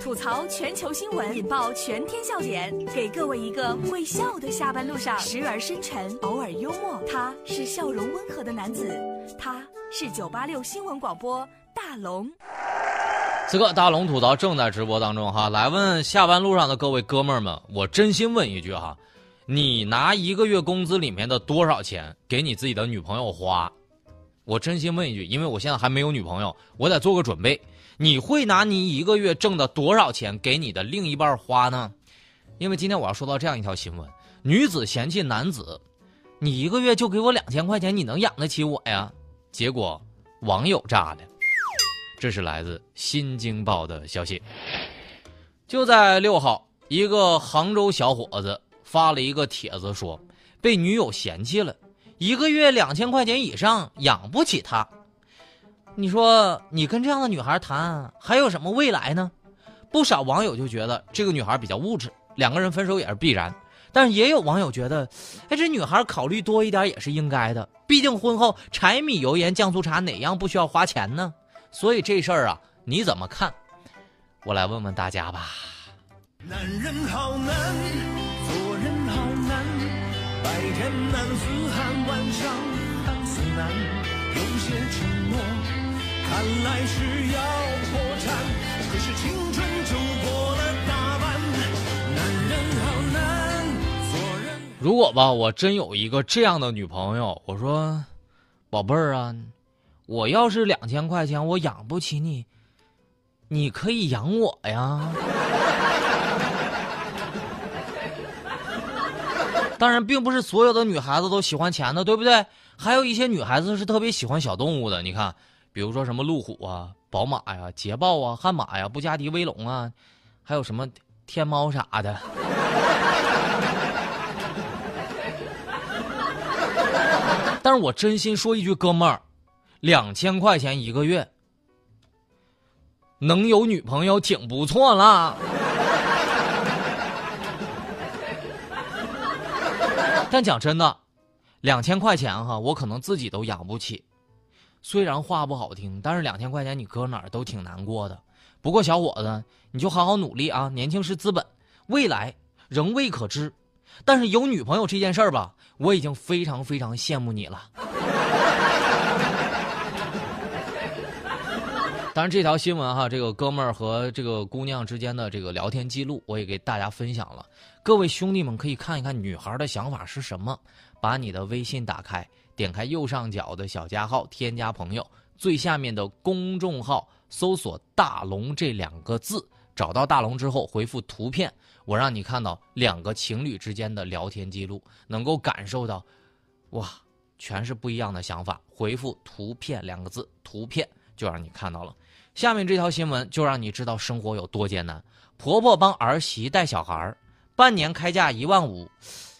吐槽全球新闻，引爆全天笑点，给各位一个会笑的下班路上，时而深沉，偶尔幽默。他是笑容温和的男子，他是九八六新闻广播大龙。此刻大龙吐槽正在直播当中哈，来问下班路上的各位哥们儿们，我真心问一句哈，你拿一个月工资里面的多少钱给你自己的女朋友花？我真心问一句，因为我现在还没有女朋友，我得做个准备。你会拿你一个月挣的多少钱给你的另一半花呢？因为今天我要说到这样一条新闻：女子嫌弃男子，你一个月就给我两千块钱，你能养得起我呀？结果网友炸了。这是来自《新京报》的消息。就在六号，一个杭州小伙子发了一个帖子，说被女友嫌弃了，一个月两千块钱以上养不起他。你说你跟这样的女孩谈，还有什么未来呢？不少网友就觉得这个女孩比较物质，两个人分手也是必然。但是也有网友觉得，哎，这女孩考虑多一点也是应该的，毕竟婚后柴米油盐酱醋茶哪样不需要花钱呢？所以这事儿啊，你怎么看？我来问问大家吧。男人好难，做人好难，白天难似寒，晚上难似难，有些承诺看来是要破产，可是青春就过了大半，男人好难，做人。如果吧，我真有一个这样的女朋友，我说，宝贝儿啊。我要是两千块钱，我养不起你，你可以养我呀。当然，并不是所有的女孩子都喜欢钱的，对不对？还有一些女孩子是特别喜欢小动物的。你看，比如说什么路虎啊、宝马呀、捷豹啊、悍马呀、布加迪威龙啊，还有什么天猫啥的。但是我真心说一句，哥们儿。两千块钱一个月，能有女朋友挺不错了。但讲真的，两千块钱哈，我可能自己都养不起。虽然话不好听，但是两千块钱你搁哪儿都挺难过的。不过小伙子，你就好好努力啊！年轻是资本，未来仍未可知。但是有女朋友这件事儿吧，我已经非常非常羡慕你了。当然，这条新闻哈，这个哥们儿和这个姑娘之间的这个聊天记录，我也给大家分享了。各位兄弟们可以看一看女孩的想法是什么。把你的微信打开，点开右上角的小加号，添加朋友，最下面的公众号搜索“大龙”这两个字，找到大龙之后回复图片，我让你看到两个情侣之间的聊天记录，能够感受到，哇，全是不一样的想法。回复图片两个字，图片。就让你看到了，下面这条新闻就让你知道生活有多艰难。婆婆帮儿媳带小孩半年开价一万五，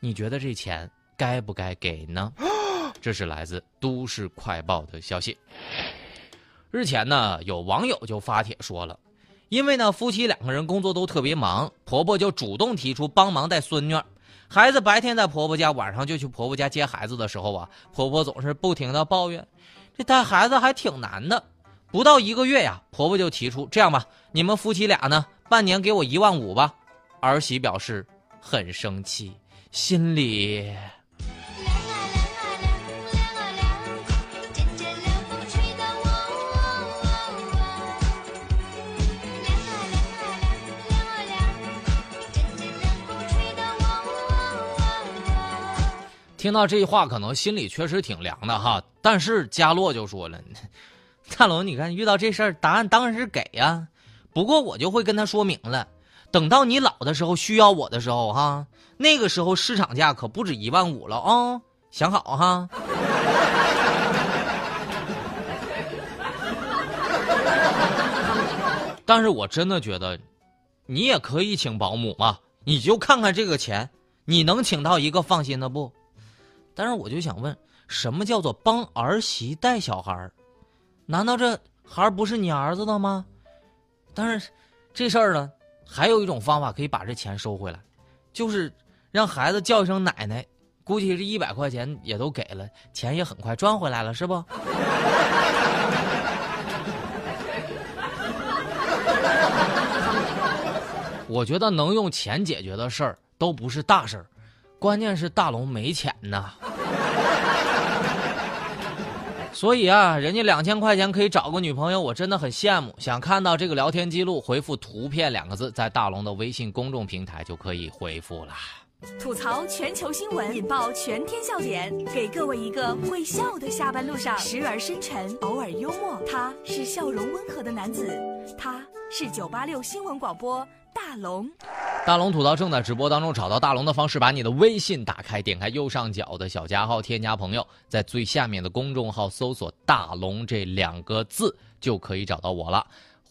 你觉得这钱该不该给呢？这是来自都市快报的消息。日前呢，有网友就发帖说了，因为呢夫妻两个人工作都特别忙，婆婆就主动提出帮忙带孙女。孩子白天在婆婆家，晚上就去婆婆家接孩子的时候啊，婆婆总是不停的抱怨，这带孩子还挺难的。不到一个月呀，婆婆就提出这样吧，你们夫妻俩呢，半年给我一万五吧。儿媳表示很生气，心里。听到这句话，可能心里确实挺凉的哈。但是佳洛就说了。大龙，你看遇到这事儿，答案当然是给呀。不过我就会跟他说明了，等到你老的时候需要我的时候，哈，那个时候市场价可不止一万五了啊，想好哈。但是我真的觉得，你也可以请保姆嘛，你就看看这个钱，你能请到一个放心的不？但是我就想问，什么叫做帮儿媳带小孩儿？难道这孩不是你儿子的吗？但是，这事儿呢，还有一种方法可以把这钱收回来，就是让孩子叫一声奶奶，估计这一百块钱也都给了，钱也很快赚回来了，是不？我觉得能用钱解决的事儿都不是大事儿，关键是大龙没钱呐。所以啊，人家两千块钱可以找个女朋友，我真的很羡慕。想看到这个聊天记录，回复“图片”两个字，在大龙的微信公众平台就可以回复了。吐槽全球新闻，引爆全天笑点，给各位一个会笑的下班路上，时而深沉，偶尔幽默。他是笑容温和的男子，他是九八六新闻广播大龙。大龙吐槽正在直播当中，找到大龙的方式，把你的微信打开，点开右上角的小加号，添加朋友，在最下面的公众号搜索“大龙”这两个字，就可以找到我了。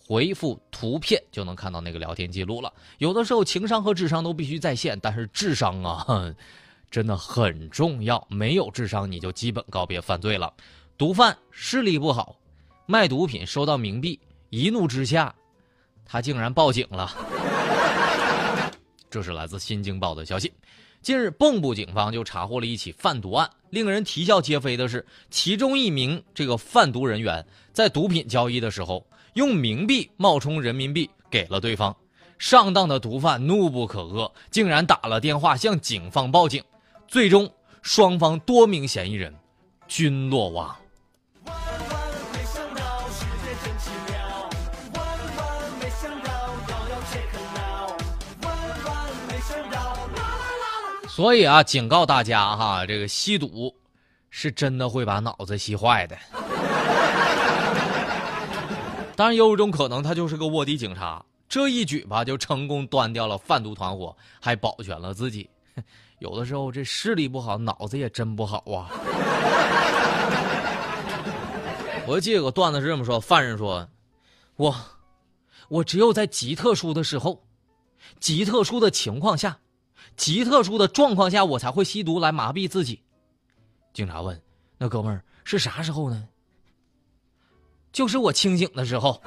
回复图片就能看到那个聊天记录了。有的时候情商和智商都必须在线，但是智商啊，真的很重要。没有智商，你就基本告别犯罪了。毒贩视力不好，卖毒品收到冥币，一怒之下，他竟然报警了。这是来自《新京报》的消息。近日，蚌埠警方就查获了一起贩毒案。令人啼笑皆非的是，其中一名这个贩毒人员在毒品交易的时候。用冥币冒充人民币给了对方，上当的毒贩怒不可遏，竟然打了电话向警方报警，最终双方多名嫌疑人均落网。所以啊，警告大家哈，这个吸毒是真的会把脑子吸坏的。当然，也有一种可能，他就是个卧底警察。这一举吧，就成功端掉了贩毒团伙，还保全了自己。有的时候，这视力不好，脑子也真不好啊。我记得有个段子是这么说：犯人说，我，我只有在极特殊的时候，极特殊的情况下，极特殊的状况下，我才会吸毒来麻痹自己。警察问：“那哥们儿是啥时候呢？”就是我清醒的时候，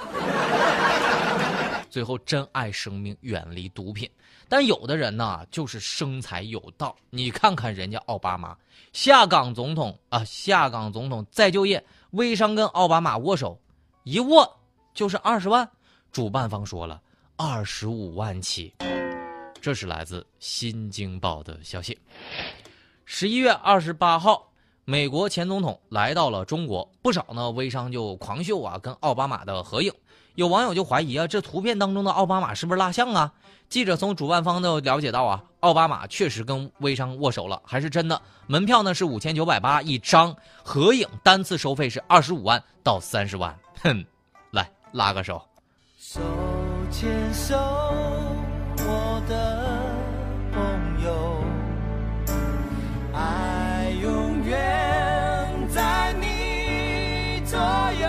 最后珍爱生命，远离毒品。但有的人呢，就是生财有道。你看看人家奥巴马，下岗总统啊，下岗总统再就业，微商跟奥巴马握手，一握就是二十万。主办方说了，二十五万起。这是来自《新京报》的消息。十一月二十八号。美国前总统来到了中国，不少呢微商就狂秀啊，跟奥巴马的合影。有网友就怀疑啊，这图片当中的奥巴马是不是蜡像啊？记者从主办方的了解到啊，奥巴马确实跟微商握手了，还是真的。门票呢是五千九百八一张，合影单次收费是二十五万到三十万。哼，来拉个手。手牵手，我的朋友，爱永远在你左右。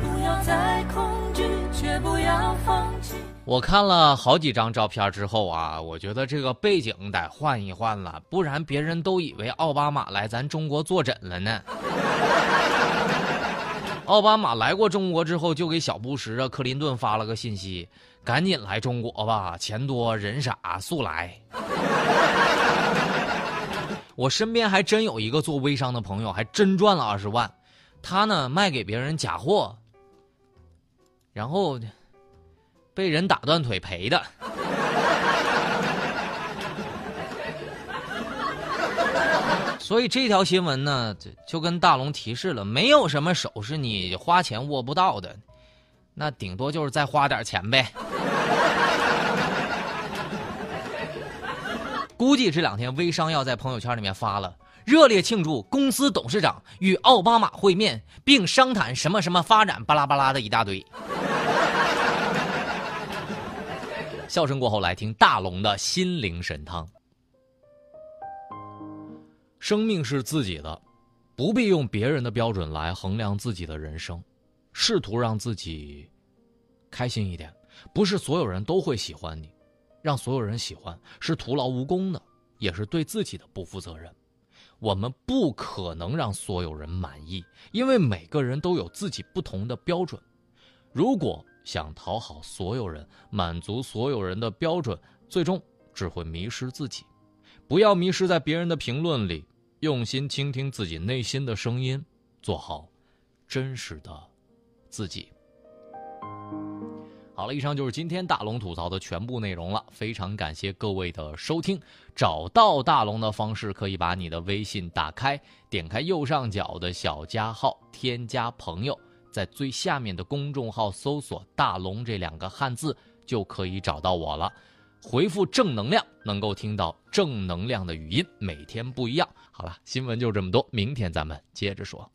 不要再恐惧，却不要放弃。我看了好几张照片之后啊，我觉得这个背景得换一换了，不然别人都以为奥巴马来咱中国坐诊了呢。奥巴马来过中国之后，就给小布什啊、克林顿发了个信息，赶紧来中国吧，钱多人傻，速来。我身边还真有一个做微商的朋友，还真赚了二十万，他呢卖给别人假货，然后。被人打断腿赔的，所以这条新闻呢，就跟大龙提示了，没有什么手是你花钱握不到的，那顶多就是再花点钱呗。估计这两天微商要在朋友圈里面发了，热烈庆祝公司董事长与奥巴马会面，并商谈什么什么发展，巴拉巴拉的一大堆。笑声过后，来听大龙的心灵神汤。生命是自己的，不必用别人的标准来衡量自己的人生。试图让自己开心一点，不是所有人都会喜欢你。让所有人喜欢是徒劳无功的，也是对自己的不负责任。我们不可能让所有人满意，因为每个人都有自己不同的标准。如果想讨好所有人，满足所有人的标准，最终只会迷失自己。不要迷失在别人的评论里，用心倾听自己内心的声音，做好真实的自己。好了，以上就是今天大龙吐槽的全部内容了。非常感谢各位的收听。找到大龙的方式，可以把你的微信打开，点开右上角的小加号，添加朋友，在最下面的公众号搜索“大龙”这两个汉字，就可以找到我了。回复正能量，能够听到正能量的语音，每天不一样。好了，新闻就这么多，明天咱们接着说。